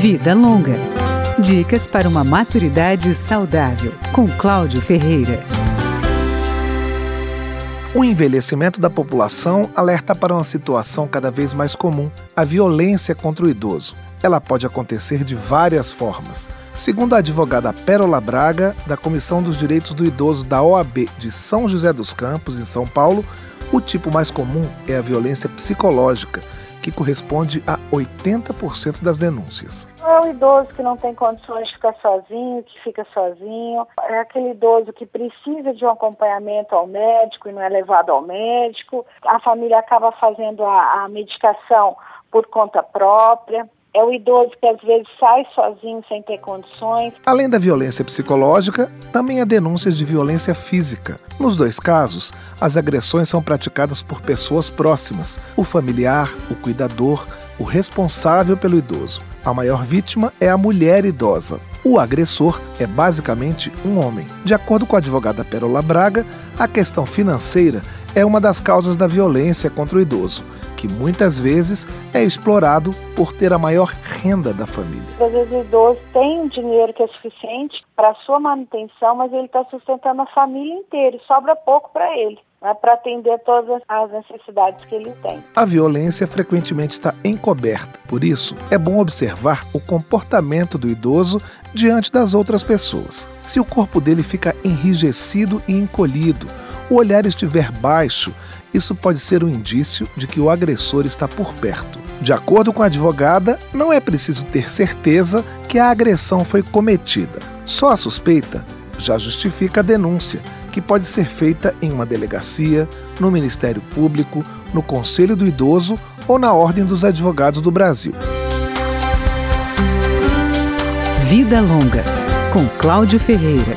Vida Longa. Dicas para uma maturidade saudável, com Cláudio Ferreira. O envelhecimento da população alerta para uma situação cada vez mais comum: a violência contra o idoso. Ela pode acontecer de várias formas. Segundo a advogada Pérola Braga, da Comissão dos Direitos do Idoso da OAB de São José dos Campos, em São Paulo, o tipo mais comum é a violência psicológica, que corresponde a 80% das denúncias. É o idoso que não tem condições de ficar sozinho, que fica sozinho. É aquele idoso que precisa de um acompanhamento ao médico e não é levado ao médico. A família acaba fazendo a, a medicação por conta própria. É o idoso que às vezes sai sozinho sem ter condições. Além da violência psicológica, também há denúncias de violência física. Nos dois casos, as agressões são praticadas por pessoas próximas: o familiar, o cuidador, o responsável pelo idoso. A maior vítima é a mulher idosa. O agressor é basicamente um homem. De acordo com a advogada Perola Braga, a questão financeira é uma das causas da violência contra o idoso que muitas vezes é explorado por ter a maior renda da família. Às vezes o idoso tem um dinheiro que é suficiente para a sua manutenção, mas ele está sustentando a família inteira e sobra pouco para ele. Né, para atender todas as necessidades que ele tem. A violência frequentemente está encoberta, por isso é bom observar o comportamento do idoso diante das outras pessoas. Se o corpo dele fica enrijecido e encolhido, o olhar estiver baixo, isso pode ser um indício de que o agressor está por perto. De acordo com a advogada, não é preciso ter certeza que a agressão foi cometida. Só a suspeita já justifica a denúncia, que pode ser feita em uma delegacia, no Ministério Público, no Conselho do Idoso ou na Ordem dos Advogados do Brasil. Vida Longa, com Cláudio Ferreira.